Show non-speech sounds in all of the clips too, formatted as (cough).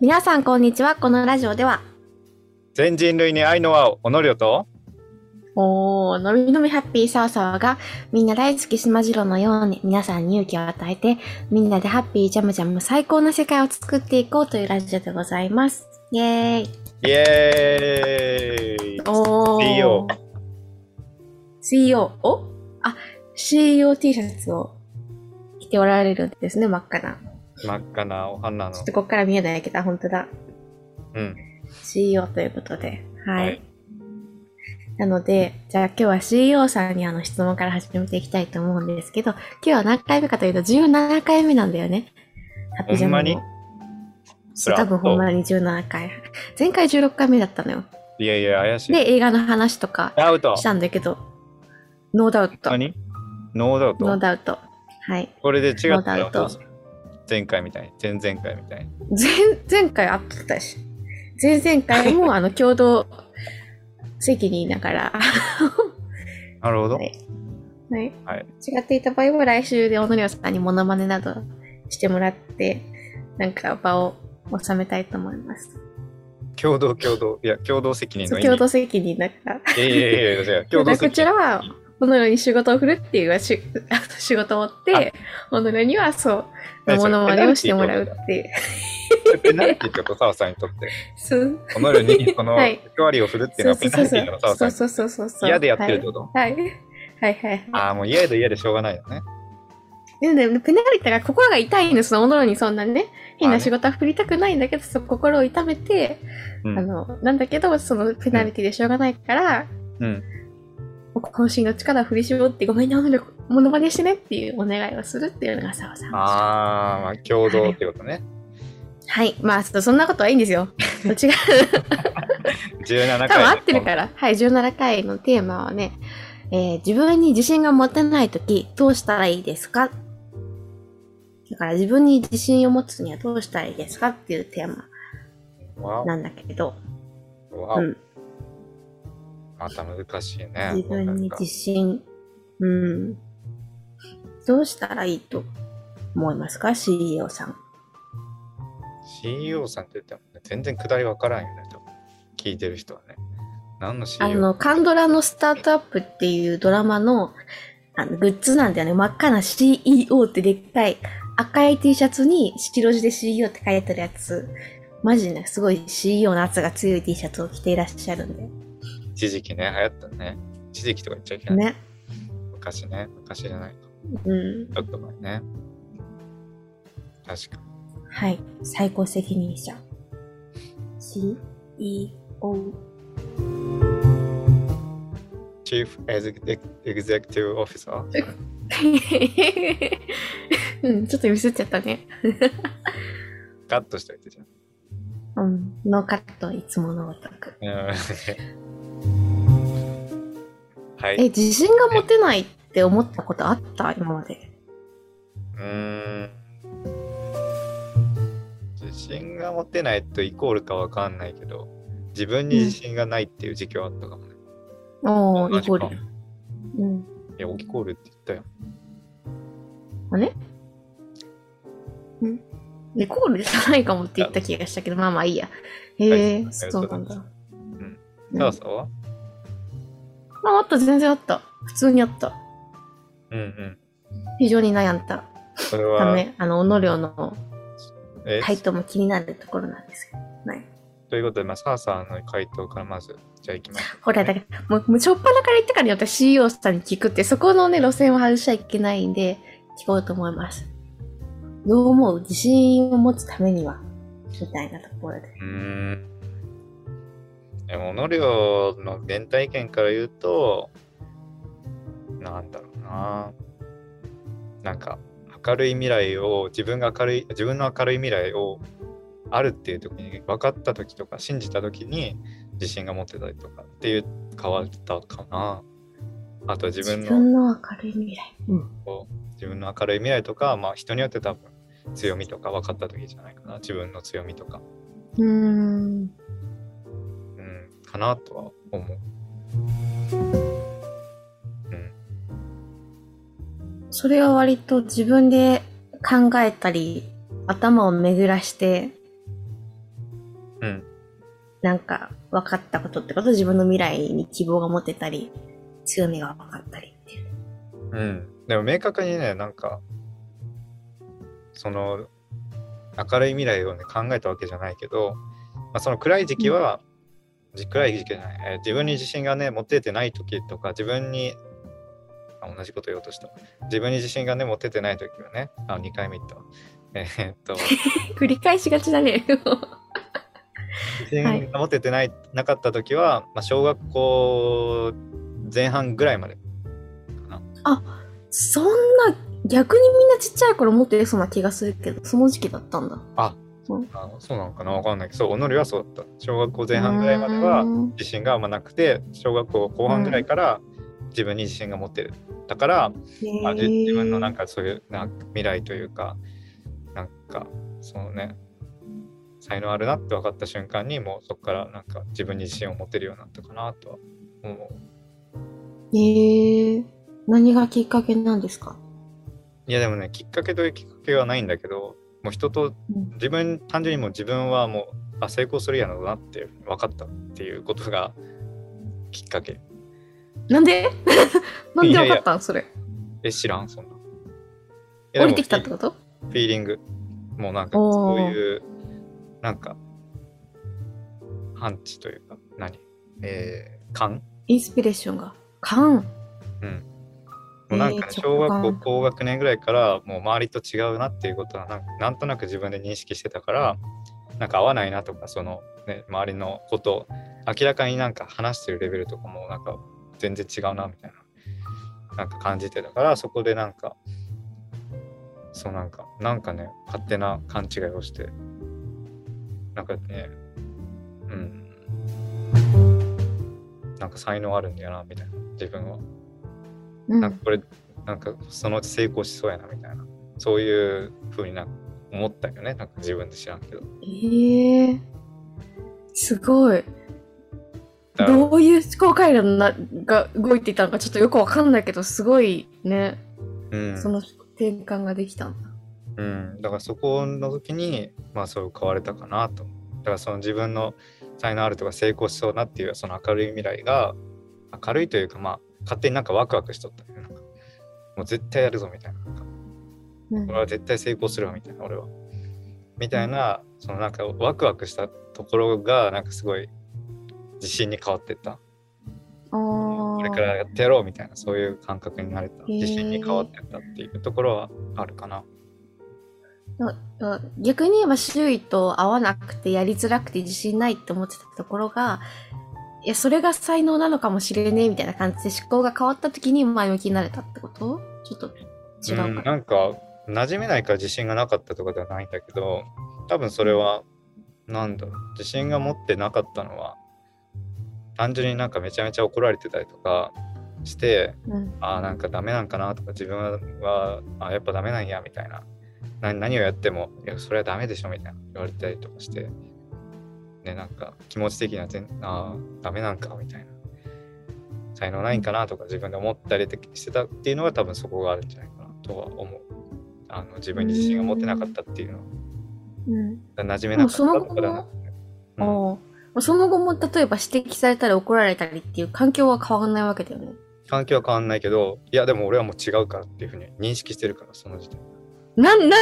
皆さんこんにちは。このラジオでは、全人類に愛の輪を、おのりょと、おー、のびのびハッピーサーサーがみんな大好きしまじろのように皆さんに勇気を与えて、みんなでハッピージャムジャム最高な世界を作っていこうというラジオでございます。イェーイ。イエーイおー。CEO。CEO。お？あ、CEO T シャツを着ておられるんですね、真っ赤な。真っ赤なお花のちょっ。とこっから見えないけど、本当だ。うん。CEO ということで。はい。はいなので、じゃあ今日は CEO さんにあの質問から始めていきたいと思うんですけど、今日は何回目かというと17回目なんだよね。ハッピージャムのほんまに？多分ほんまに17回。前回16回目だったのよ。いやいや、怪しい。で、映画の話とかしたんだけど、ノーダウト。何？ノーダウノートダウト。はい。これで違ったノーダウ前回みたいに。前々回みたいに。前、前回あったし。前々回もあの共同席にいながら、なるほど。はいはい。はい。違っていた場合は来週で小野涼さんにモノマネなどしてもらって、なんか場を収めたいと思います。共同共同。いや、共同責任の意味。共同責任だから。いやいやいやいや、共同 (laughs) こ責任。ちらは、このように仕事を振るっていうし (laughs) 仕事を追って、このようにはそう、何それモノマネをしてもらうっていう。ペナルティーってこと、澤さんにとって。そうこのように、このはい役割を振るっていうのはペナルティーなの、澤さんに。そうそうそうそう。嫌でやってるってこと？はい。はいはいはい。ああ、もう嫌で嫌でしょうがないよね。でもね、ペナルティが心が痛いんです、そのものにそんなね、変な仕事は振りたくないんだけど、そう心を痛めて、うんあの、なんだけど、そのペナルティでしょうがないから、うん。渾身の力を振り絞って、ごめんね、もモノマネしてねっていうお願いをするっていうのが澤さん。ああ、まあ、共同ってことね。はい。まあ、そそんなことはいいんですよ。(laughs) 違う。17回。多分合ってるから。はい。17回のテーマはね、えー自分に自信が持てないとき、どうしたらいいですか？だから自分に自信を持つにはどうしたらいいですかっていうテーマわなんだけど、うん。また難しいね。自分に自信、うん。どうしたらいいと思いますか ?CEO さん。CEO さんって言ってもね、全然下りわからんよね、多分聞いてる人はね。何の CEO? あの、カンドラのスタートアップっていうドラマのあのグッズなんだよね。真っ赤な CEO ってでっかい赤い T シャツに白地で CEO って書いてあるやつ。マジね、すごい CEO の圧が強い T シャツを着ていらっしゃるんで。一時期ね、流行ったね。一時期とか言っちゃいけない。ね。昔ね、昔じゃないか。うん。ちょっと前ね。確かはい。最高責任者。CEO。Chief Exec- Executive Officer? (laughs) うん、ちょっとミスっちゃったね。カットしといてじゃん。うん。ノーカットいつものごとく。うんはえ、い。自信が持てないって思ったことあった？今まで。うーん。自信が持てないとイコールかわかんないけど、自分に自信がないっていう時期はあったかもね。おー、同じかイコール。うん。いや、イコールって言ったよ。あねんイコールじゃないかもって言った気がしたけど、まあまあいいや。へえ、はいそうなんだ。うん。うんさあさあはあ、あった、全然あった。普通にあった。うんうん。非常に悩んだそれは、ため、あの、おのりょうのえ？回答も気になるところなんですけど。はい。ということで、まあ、サーサーの回答からまず、じゃあ行きましょほら、だから、もう、もう、しょっぱなから言ってからに私 CEO さんに聞くって、そこのね、路線を外しちゃいけないんで、聞こうと思います。どう思う？自信を持つためには？みたいなところで。う。ん。でも、の原体験から言うと、なんだろうな。なんか、明るい未来を、自分が明るい、自分の明るい未来をあるっていう時に、分かった時とか、信じた時に自信が持ってたりとかっていう変わったかな。あと自分の自分の明るい未来。うん。自分の明るい未来とか、まあ、人によって多分強みとか分かった時じゃないかな自分の強みとか、うーん。うん、かなとは思う。うん、それは割と自分で考えたり、頭を巡らしてうん。なんか分かったことってこと自分の未来に希望が持てたり、強みが分かったりっていう。うん。でも明確にね、なんか、その、明るい未来をね、考えたわけじゃないけど、まあ、その暗い時期は、じ暗い時期じゃない、えー自分に自信がね、持ててない時とか、自分に、あ同じこと言おうとした。自分に自信がね、持ててない時はね、あ、2回目言ったわ。えーっと、(laughs) 繰り返しがちだね。自信が持ててない、なかった時は、まあ、小学校前半ぐらいまでそんな、逆にみんなちっちゃい頃持ってそうな気がするけど、その時期だったんだ。あそうなのかな？わかんないけど、そう、おのりはそうだった。小学校前半ぐらいまでは自信があんまなくて、小学校後半ぐらいから自分に自信が持ってる。だから、まあ、じ自分のなんか、かそういうな未来というか、なんか、そのね、才能あるなって分かった瞬間に、もうそこからなんか自分に自信を持てるようになったかなとは思う。えー、何がきっかけなんですか？いやでもね、きっかけというきっかけはないんだけど、もう人とうん。自分単純にもう自分はもうあ成功するやろうなって分かったっていうことがきっかけ。なんで？(laughs) なんで分かったん？それ。え知らんそんな。降りてきたってこと？フィーリング。もうなんかそういうなんか判知というか何？えー、感？インスピレーションが。感。うんもうなんか小学校高学年ぐらいからもう周りと違うなっていうことはなんなんとなく自分で認識してたからなんか合わないなとかその、ね、周りのことを明らかになんか話してるレベルとかもなんか全然違うなみたいななんか感じてたからそこでなんかそうなんかなんかね勝手な勘違いをしてなんかねうんなんか才能あるんだよなみたいな自分は。うん。なんかこれなんかそのうち成功しそうやなみたいな。そういうふうにな思ったよね。なんか自分で知らんけど。えー、すごい。どういう思考回路なが動いていたのかちょっとよくわかんないけど、すごいね、うん。その転換ができたんだ。うん、だからそこの時にまあそう変われたかなと。だからその自分の才能あるとか成功しそうなっていうその明るい未来が明るいというかまあ勝手になんかワクワクしとったもう絶対やるぞみたいな。なんかうん。俺は絶対成功するわみたいな俺は。みたいなそのなんかワクワクしたところがなんかすごい自信に変わってった。これからやってやろうみたいなそういう感覚になれた。ー。自信に変わってったっていうところはあるかな。逆に言えば周囲と合わなくてやりづらくて自信ないって思ってたところが、いや、それが才能なのかもしれねえみたいな感じで思考が変わった時に前向きになれたってこと？ちょっと違ううんか。なんか馴染めないから自信がなかったとかではないんだけど多分それはなんだろう自信が持ってなかったのは単純になんかめちゃめちゃ怒られてたりとかしてうん。あーなんかダメなんかなとか自分はあやっぱダメなんやみたいなな何をやってもいやそれはダメでしょみたいな言われたりとかしてねなんか気持ち的には全あーダメなんかみたいな。才能ないんかなとか自分で思ったりしてたっていうのが多分そこがあるんじゃないかなとは思う。あの自分に自信が持ってなかったっていうのは。うん。馴染めなかったとかではな。うん。その後も例えば指摘されたり怒られたりっていう環境は変わらないわけだよね。環境は変わんないけどいやでも俺はもう違うからっていうふうに認識してるからその時点でなん、な、なんだ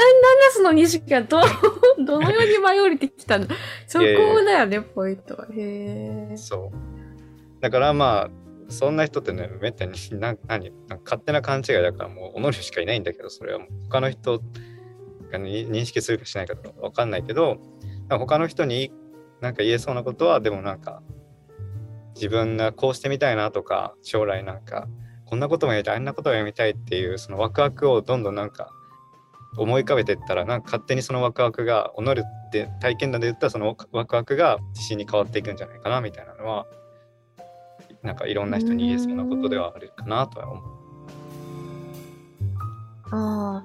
その認識がど、(laughs) どのように舞い降りてきたの？そこだよね、ポイントは。へえ。そう。だからまあ、そんな人ってね、めったにな何？なん勝手な勘違いだからもう、おのりしかいないんだけど、それはもう他の人が、ね、認識するかしないかとかわかんないけど、他の人になんか言えそうなことは、でもなんか、自分がこうしてみたいなとか、将来なんか、こんなこともやりたい、あんなこともやりたいっていう、そのワクワクをどんどんなんか、思い浮かべていったら、なんか勝手にそのワクワクが、おのりで体験談で言ったらそのワクワクが自信に変わっていくんじゃないかなみたいなのは、なんかいろんな人に言えそうなことではあるかなとは思う。ああ、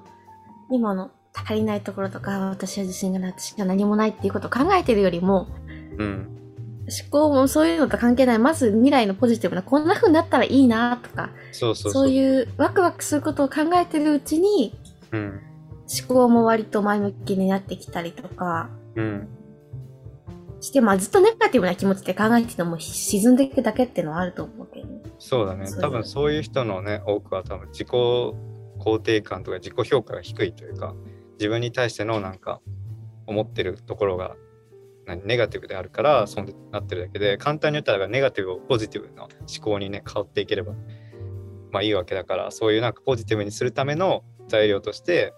今の足りないところとか、私は自信がない、私は何もないっていうことを考えてるよりも、うん。思考もそういうのと関係ない。まず未来のポジティブな、こんな風になったらいいなとか、そうそうそう。そういうワクワクすることを考えてるうちに、うん。思考も割と前向きになってきたりとか、うん。して、まあずっとネガティブな気持ちで考えてても沈んでいくだけっていうのはあると思うけどね。そうだね多分そういう人のね多くは多分自己肯定感とか自己評価が低いというか自分に対してのなんか思ってるところが何ネガティブであるからそうなってるだけで簡単に言ったらネガティブをポジティブな思考にね変わっていければまあいいわけだからそういうなんかポジティブにするための材料として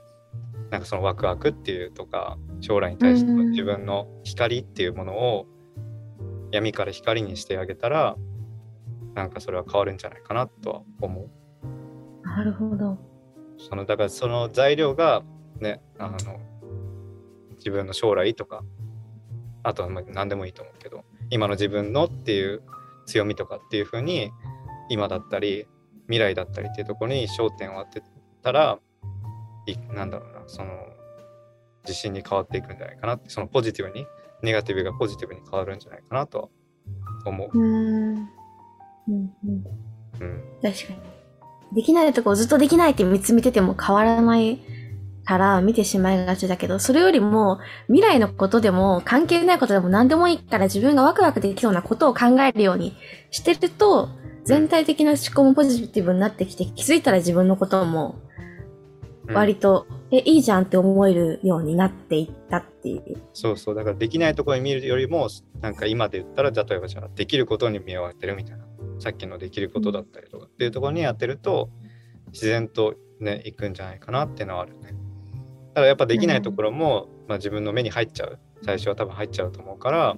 なんかそのワクワクっていうとか将来に対しての自分の光っていうものを闇から光にしてあげたらなんかそれは変わるんじゃないかなとは思う。なるほど。そのだからその材料がねあの自分の将来とかあとはまあ何でもいいと思うけど今の自分のっていう強みとかっていうふうに今だったり未来だったりっていうところに焦点を当てたらいなんだろうなその自信に変わっていくんじゃないかなってそのポジティブにネガティブがポジティブに変わるんじゃないかなとは思う。うーん。うんうん。うん、確かに。できないとこをずっとできないって見つめてても変わらないから見てしまいがちだけど、それよりも未来のことでも関係ないことでも何でもいいから自分がワクワクできそうなことを考えるようにしてると、全体的な思考もポジティブになってきて、気づいたら自分のこともうん割と、え、いいじゃんって思えるようになっていったっていう。そうそうだからできないところに見るよりもなんか今で言ったら例えばじゃあできることに目を当てるみたいなさっきのできることだったりとかっていうところに当てると自然とねいくんじゃないかなっていうのはあるね。ただやっぱできないところも、まあ、自分の目に入っちゃう最初は多分入っちゃうと思うから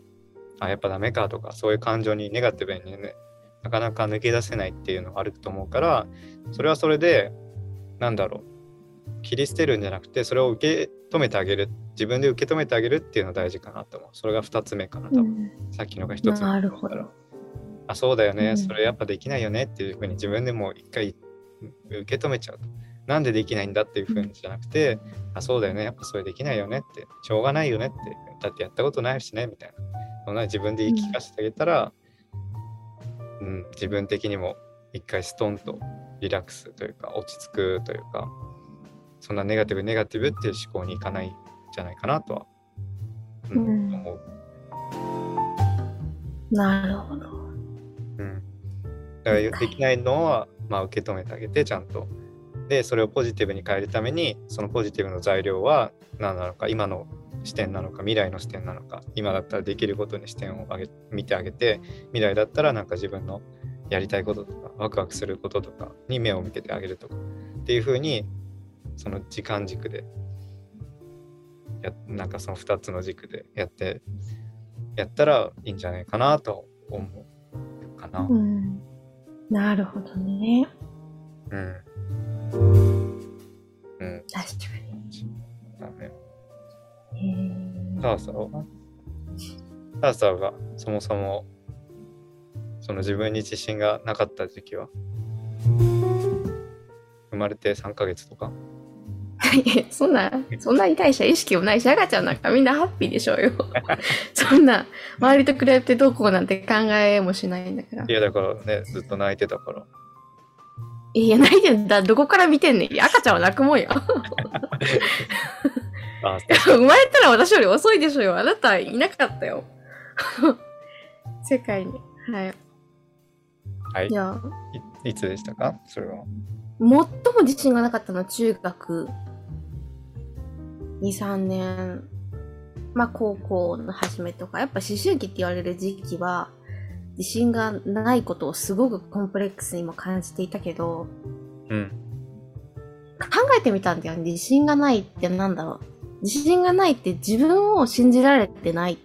あやっぱダメかとかそういう感情にネガティブにねなかなか抜け出せないっていうのがあると思うからそれはそれでなんだろう切り捨てるんじゃなくてそれを受け止めてあげる。自分で受け止めてあげるっていうのが大事かなと思う。それが2つ目かな多分、さっきのが1つ目なるほど。あそうだよね、うん。それやっぱできないよねっていうふうに自分でも一回受け止めちゃうと。なんでできないんだっていうふうにじゃなくて、あそうだよね。やっぱそれできないよねって。しょうがないよねってだってやったことないしね。みたいなそんな自分で言い聞かせてあげたら、うん。自分的にも一回ストンとリラックスというか落ち着くというかそんなネガティブネガティブっていう思考にいかないんじゃないかなとは、うんうん思う。なるほど。うん、だからできないのは、まあ、受け止めてあげてちゃんと。でそれをポジティブに変えるためにそのポジティブの材料は何なのか今の視点なのか未来の視点なのか今だったらできることに視点を上げ見てあげて未来だったらなんか自分のやりたいこととかワクワクすることとかに目を向けてあげるとかっていうふうにその時間軸でやなんかその2つの軸でやってやったらいいんじゃないかなと思うかな。うん。なるほどね。うん。うん。確かだね。に。へーターサーは？ターサーがそもそもその自分に自信がなかった時期は？生まれて3ヶ月とか？(laughs) そんな、そんなに対して意識もないし、赤ちゃんなんかみんなハッピーでしょうよ。(laughs) そんな、周りと比べてどうこうなんて考えもしないんだからい。やだからねずっと泣いてたからいや、泣いてんだ。どこから見てんねん。赤ちゃんは泣くもんよ。(laughs) あ生まれたら私より遅いでしょうよ。あなたいなかったよ。世界に。はい。はいいや、いいつでしたか？それは最も自信がなかったのは中学2、3年。まあ高校の初めとか、やっぱ思春期って言われる時期は、自信がないことをすごくコンプレックスにも感じていたけど、うん考えてみたんだよね。自信がないってなんだろう。自信がないって自分を信じられてない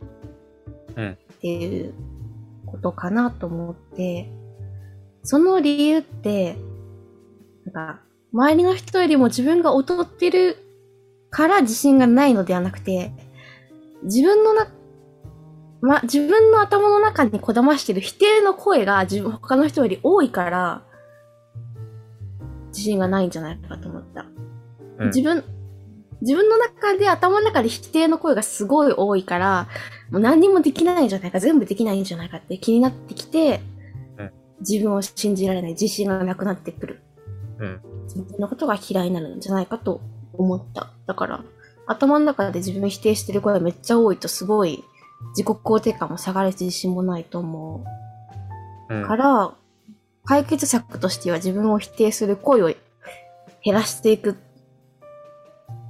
うんっていうことかなと思って、その理由って、なんか、周りの人よりも自分が劣ってるから自信がないのではなくて、自分のな、ま、自分の頭の中にこだましてる否定の声が自分、他の人より多いから、自信がないんじゃないかと思った。うん自分、自分の中で、頭の中で否定の声がすごい多いから、もう何にもできないんじゃないか、全部できないんじゃないかって気になってきて、うん自分を信じられない、自信がなくなってくる。うん自分のことが嫌いになるんじゃないかと思った。だから、頭の中で自分否定してる声がめっちゃ多いとすごい自己肯定感も下がるし自信もないと思う。うんから、解決策としては自分を否定する声を (laughs) 減らしていく。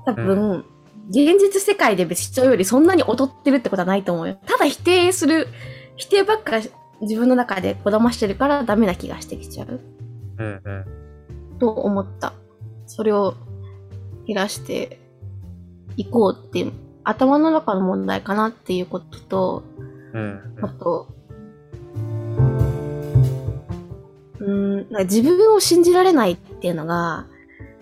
多分、現実世界で別に人よりそんなに劣ってるってことはないと思うよ。ただ否定する、否定ばっか自分の中でこだましてるからダメな気がしてきちゃう。うんうん。と思った。それを減らしていこうっていう、頭の中の問題かなっていうことと、うんあと、うーん、なんか自分を信じられないっていうのが、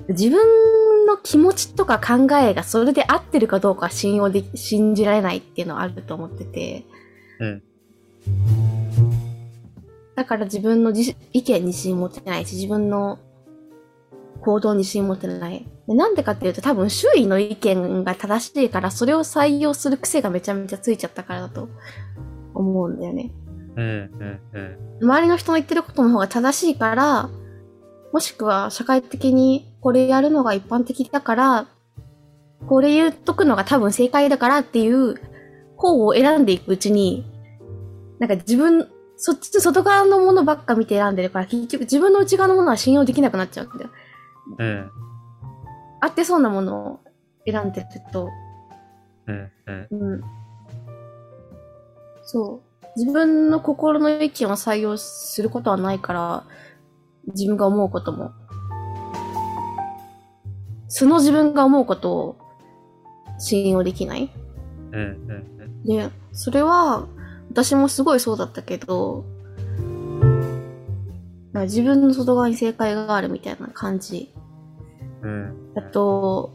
自分の気持ちとか考えがそれで合ってるかどうか信用でき、信じられないっていうのはあると思ってて。うんだから自分の自意見に自信持ってないし、自分の行動に自信持ってない。でなんでかっていうと多分周囲の意見が正しいからそれを採用する癖がめちゃめちゃついちゃったからだと思うんだよね。うんうんうん。周りの人の言ってることの方が正しいから、もしくは社会的にこれやるのが一般的だから、これ言っとくのが多分正解だからっていう方を選んでいくうちに、なんか自分、そっちと外側のものばっか見て選んでるから、結局自分の内側のものは信用できなくなっちゃうんだよ。うん合ってそうなものを選んでると、うんうんうん。そう。自分の心の意見を採用することはないから、自分が思うことも。その自分が思うことを信用できない。うんうんで、それは、私もすごいそうだったけど、自分の外側に正解があるみたいな感じ。うん。あと、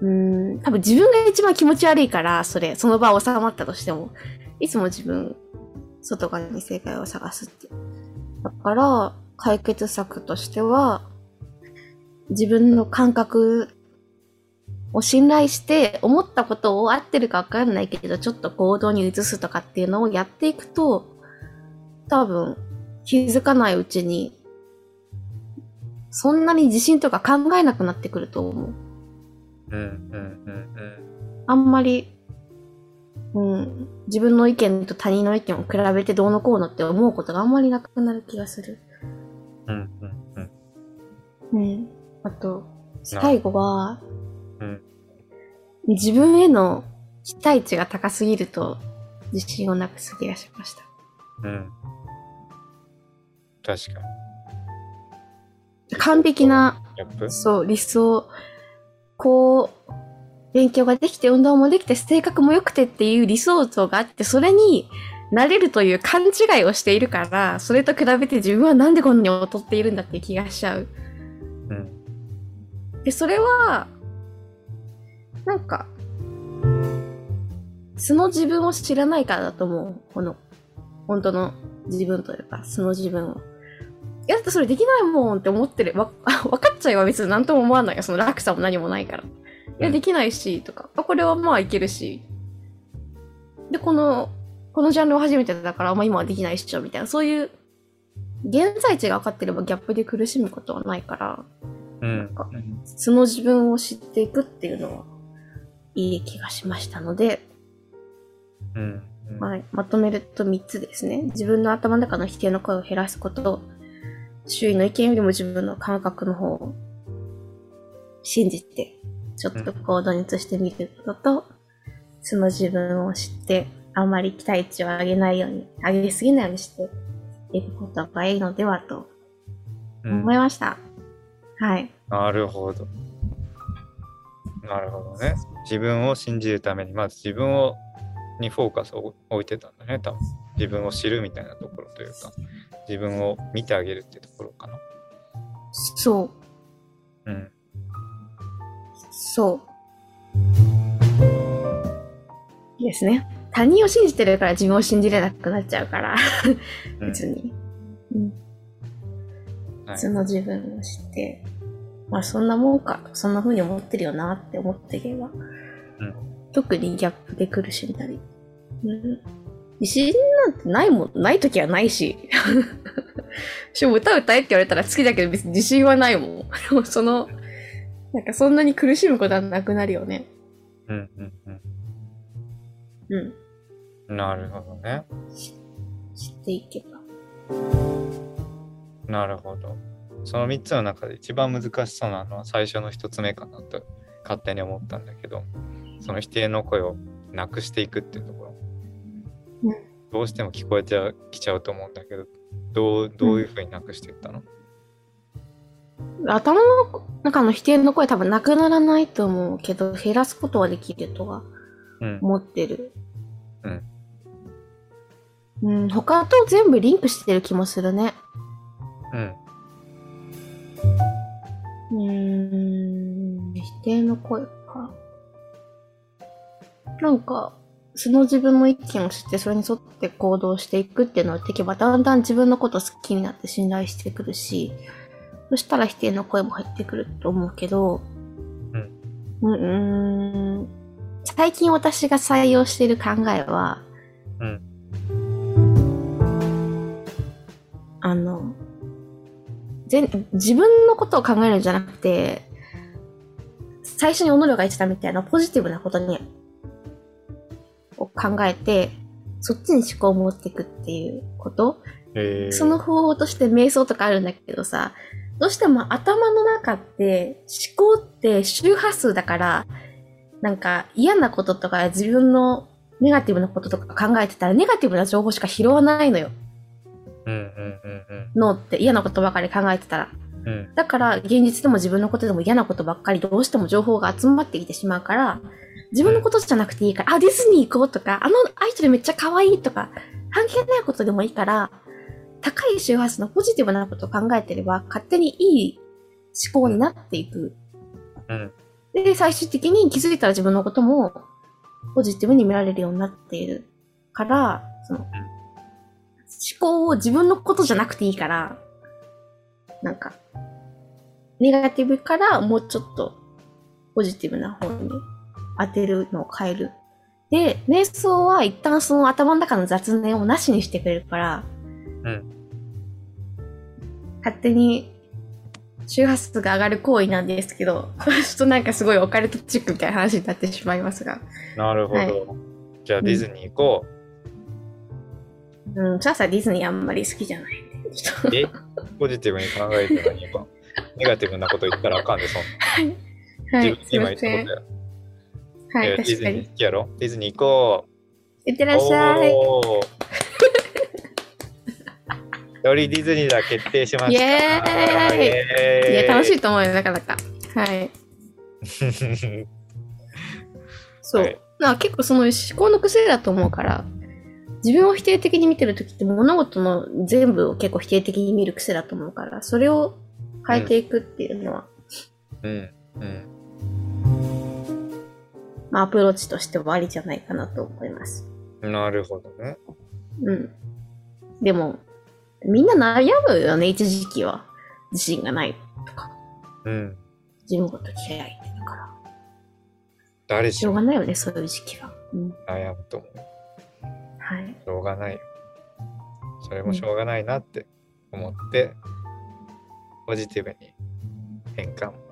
うーん、多分自分が一番気持ち悪いから、それ、その場収まったとしても、いつも自分、外側に正解を探すって。だから、解決策としては、自分の感覚を信頼して、思ったことを合ってるかわかんないけど、ちょっと行動に移すとかっていうのをやっていくと、多分、気づかないうちに、そんなに自信とか考えなくなってくると思う。うんうんうんあんまり、うん、自分の意見と他人の意見を比べてどうのこうのって思うことがあんまりなくなる気がする。うんうんうんうん。あと、最後は、うん自分への期待値が高すぎると自信をなくす気がしました。うん確か完璧なそう、理想。こう、勉強ができて、運動もできて、性格も良くてっていう理想像があって、それになれるという勘違いをしているから、それと比べて自分はなんでこんなに劣っているんだって気がしちゃう。うんで、それは、なんか、素の自分を知らないからだと思う。この、本当の自分というか、素の自分を。いや、だってそれできないもんって思ってる。わ、(laughs) わかっちゃえば別に何とも思わないよ。その落差も何もないから。いや、うんできないし、とか。あ、これはまあいけるし。で、この、このジャンルを初めてだから、まあ今はできないっしょ、みたいな。そういう、現在地が分かってればギャップで苦しむことはないから、うんか素の自分を知っていくっていうのは、いい気がしましたので、うんはい、まとめると3つですね。自分の頭の中の否定の声を減らすこと、周囲の意見よりも自分の感覚の方を信じて、ちょっと行動に移してみることと、その自分を知って、あまり期待値を上げないように、上げすぎないようにしていくことがいいのではとうん思いました。はい。なるほど。なるほどね。自分を信じるために、まず自分をにフォーカスを置いてたんだね、多分。自分を知るみたいなところというか、自分を見てあげるっていうところかな。そう。うん。そう。ですね。他人を信じてるから自分を信じれなくなっちゃうから、うん別に。うん。はいその自分を知って、まあそんなもんか、そんな風に思ってるよなって思っていけば、うん特にギャップで苦しんだり。うん。自信なんてないもん、ない時はないし。しかも歌歌えって言われたら好きだけど別に自信はないもん。(laughs) その、なんかそんなに苦しむことはなくなるよね。うんうんうん。うん。なるほどね。し知っていけば。なるほど。その3つの中で一番難しそうなのは最初の1つ目かなと勝手に思ったんだけど、その否定の声をなくしていくっていうところ。うんどうしても聞こえてきちゃうと思うんだけど、どうどういうふうになくしていったの、頭の中の否定の声多分なくならないと思うけど、減らすことはできるとはうん、思ってる。うん。うん、他と全部リンクしてる気もするね。うん。うーん、否定の声か。なんか、その自分の意見を知って、それに沿って行動していくっていうのをやっていけば、だんだん自分のこと好きになって信頼してくるし、そしたら否定の声も入ってくると思うけど、うん、うーん、最近私が採用している考えは、うん。あの、全自分のことを考えるんじゃなくて、最初に小野が言ってたみたいなポジティブなことに、を考えて、そっちに思考を持っていくっていうこと、えー、その方法として瞑想とかあるんだけどさ、どうしても頭の中って思考って周波数だから、なんか嫌なこととか自分のネガティブなこととか考えてたらネガティブな情報しか拾わないのよ。脳って嫌なことばかり考えてたら。うん。うん。だから現実でも自分のことでも嫌なことばっかりどうしても情報が集まってきてしまうから、自分のことじゃなくていいから、あ、ディズニー行こうとか、あのアイドルめっちゃ可愛いとか、関係ないことでもいいから、高い周波数のポジティブなことを考えてれば、勝手にいい思考になっていく。うん。で、最終的に気づいたら自分のこともポジティブに見られるようになっているから、その、思考を自分のことじゃなくていいから、なんか、ネガティブからもうちょっとポジティブな方に当てるのを変える。で、瞑想は一旦その頭の中の雑念をなしにしてくれるから、うん。勝手に周波数が上がる行為なんですけど、ちょっとなんかすごいオカルトチックみたいな話になってしまいますが。なるほど。はいじゃあディズニー行こうん、チャーサーディズニーあんまり好きじゃない。え？ポジティブに考えて何か。ネガティブなこと言ったらあかんで、そんな。とはい、自分今。言ったことや。はいディズニー確かに。好きやろ？ディズニー行こう。いってらっしゃい。よりディズニーだ決定しました。イエーイイいや、楽しい。いと思うよ、なかなか。はい。(laughs) そう。はいな結構その思考の癖だと思うから、自分を否定的に見てるときって物事の全部を結構否定的に見る癖だと思うから、それを変えていくっていうのは、うん。うん。まあアプローチとしてはありじゃないかなと思います。なるほどね。うん。でも、みんな悩むよね、一時期は。自信がないとか、うん。自分のこと嫌いだから。誰しもしょうがないよね、そういう時期は。うん。悩むと思う。はい。しょうがないよ。それもしょうがないなって思って、ポジティブに変換。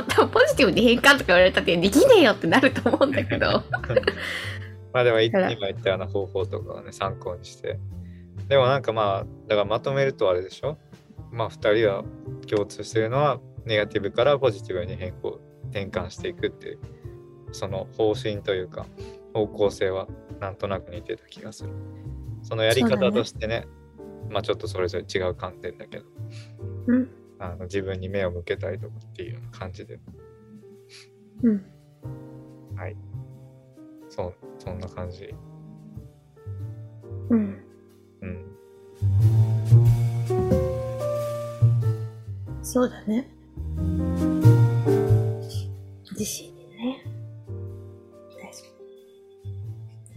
多分ポジティブに変換とか言われたってできねえよってなると思うんだけど。(laughs) まあでも今言ったような方法とかをね参考にして。でもなんかまあ、だからまとめるとあれでしょ？まあ2人は共通してるのはネガティブからポジティブに変更、転換していくっていう、その方針というか方向性はなんとなく似てた気がする。そのやり方としてね、まあちょっとそれぞれ違う観点だけど、うん。あの自分に目を向けたりとかっていう感じで、うん。そう、そんな感じ。うん。うん。そうだね。自信ね。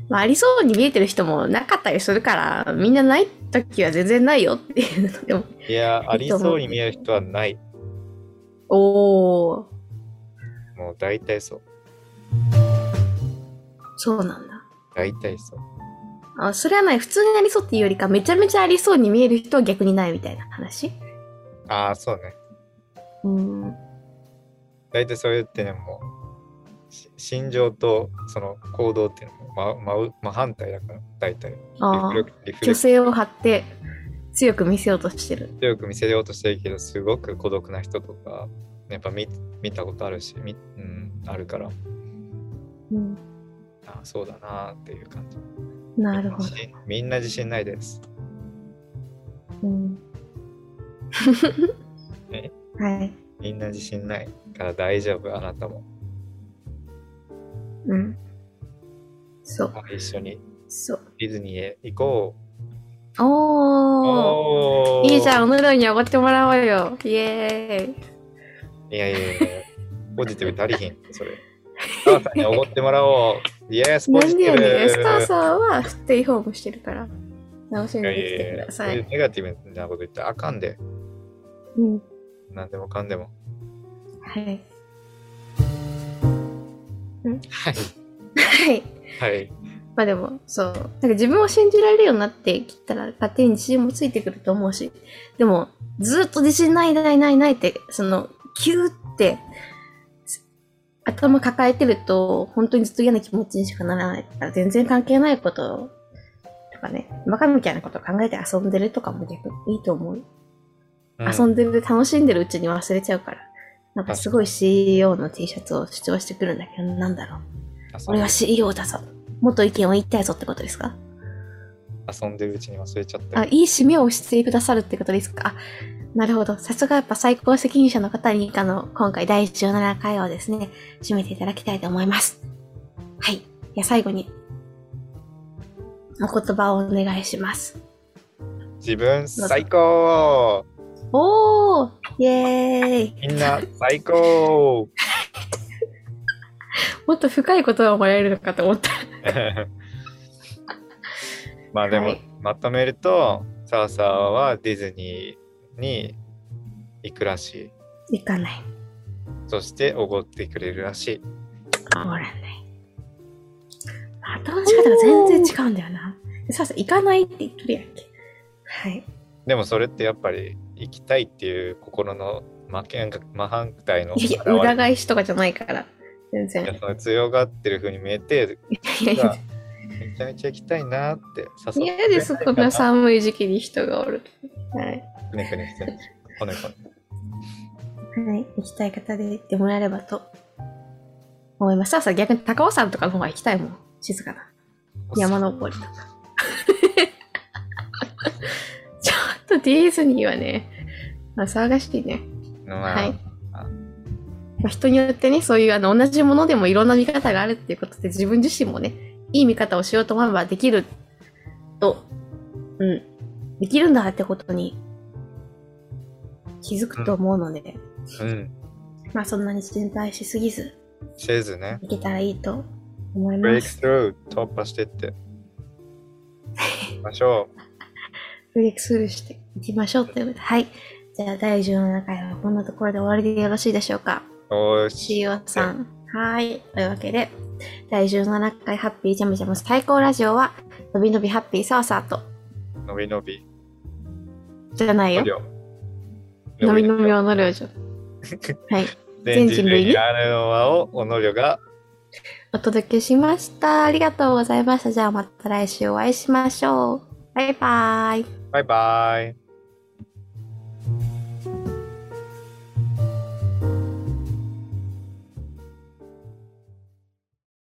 まあ、ありそうに見えてる人もなかったりするから、みんなない時は全然ないよっていうのでも。いや、ありそうに見える人はない。おー、もう大体そう。そうなんだ。大体そう。あ、それはない。普通にありそうっていうよりか、めちゃめちゃありそうに見える人は逆にないみたいな話？ああ、そうね。うん。大体そう言ってね、もし心情とその行動っていうのも真真真反対だから大体リあフレクリフレク虚勢を張って強く見せようとしてる。強く見せようとしてるけどすごく孤独な人とかやっぱ見見たことあるしみ、うん、あるからうん、あそうだなっていう感じなるほど。みんな自信ないですうん (laughs) え？はい。みんな自信ないから大丈夫？あなたもうん。そう。一緒にそう。ディズニーへ行こうおー。おーいいじゃん、おのろにおごってもらおうよ。イエーイ。いやいやいや (laughs) ポジティブ足りひんそれスターさんにおごってもらおうイエスポなんジティブでやねん。スターさんはステイホームしてるから。楽しんいやできていやいやください。そういうネガティブなこと言ったらあかんでうん。何でもかんでもはい。はいはい。はいまあでも、そう。なんか自分を信じられるようになってきたら、勝手に自信もついてくると思うし。でも、ずっと自信ないないないないって、その、キューって、頭抱えてると、本当にずっと嫌な気持ちにしかならないから、全然関係ないこととかね、バカみたいなことを考えて遊んでるとかも逆にいいと思う。遊んでる、楽しんでるうちに忘れちゃうから。なんかすごい CEO の T シャツを主張してくるんだけど、なんだろう。俺は CEO だぞ。もっと意見を言いたいぞってことですか？遊んでるうちに忘れちゃったあ、よいい締めをしてくださるってことですか？あ、なるほど。さすがやっぱ最高責任者の方に、あの、今回第17回をですね、締めていただきたいと思います。はい。じゃあ最後に、お言葉をお願いします。自分最高おーイエーイみんな最高 (laughs) もっと深い言葉をもらえるのかと思った。まあでも、はいまとめるとサーサーはディズニーに行くらしいいかない。そしておごってくれるらしいおらない。頭の仕方が全然違うんだよな。さあさ、行かないって言っとるやんけ。はい。でもそれってやっぱり行きたいっていう心の真反対の裏返しとかじゃないから。全然。その強がってる風に見えていやいや、めちゃめちゃ行きたいなって誘って嫌です、こんな寒い時期に人がおる。はい。くねくねしてるこねこねはい。行きたい方で行ってもらえればと思います。さあさ、逆に高尾山とかの方が行きたいもん。静かな。山登りとか。(laughs) ちょっとディズニーはね、まあ、騒がしいね。まあ、はい。まあ、人によってね、そういうあの同じものでもいろんな見方があるっていうことで、自分自身もね、いい見方をしようと思えばできると、うん、できるんだってことに気づくと思うので、うん。まあそんなに心配しすぎず、せずね。いけたらいいと思いブレイクます。スルー突破してって。行きましょ (laughs) ブレイクスルーしていきましょうということで、はい。じゃあ第17回はこんなところで終わりでよろしいでしょうか。うおーし CEO さん。はい。というわけで、第17回ハッピージャムジャム最高ラジオは、のびのびハッピーサーサーと、のびのびじゃないよ。ののびのびおのりょうじょ。はい。(laughs) 全人類にあるのはをおのりょがお届けしました。ありがとうございました。じゃあまた来週お会いしましょう。バイバイ。バイバイ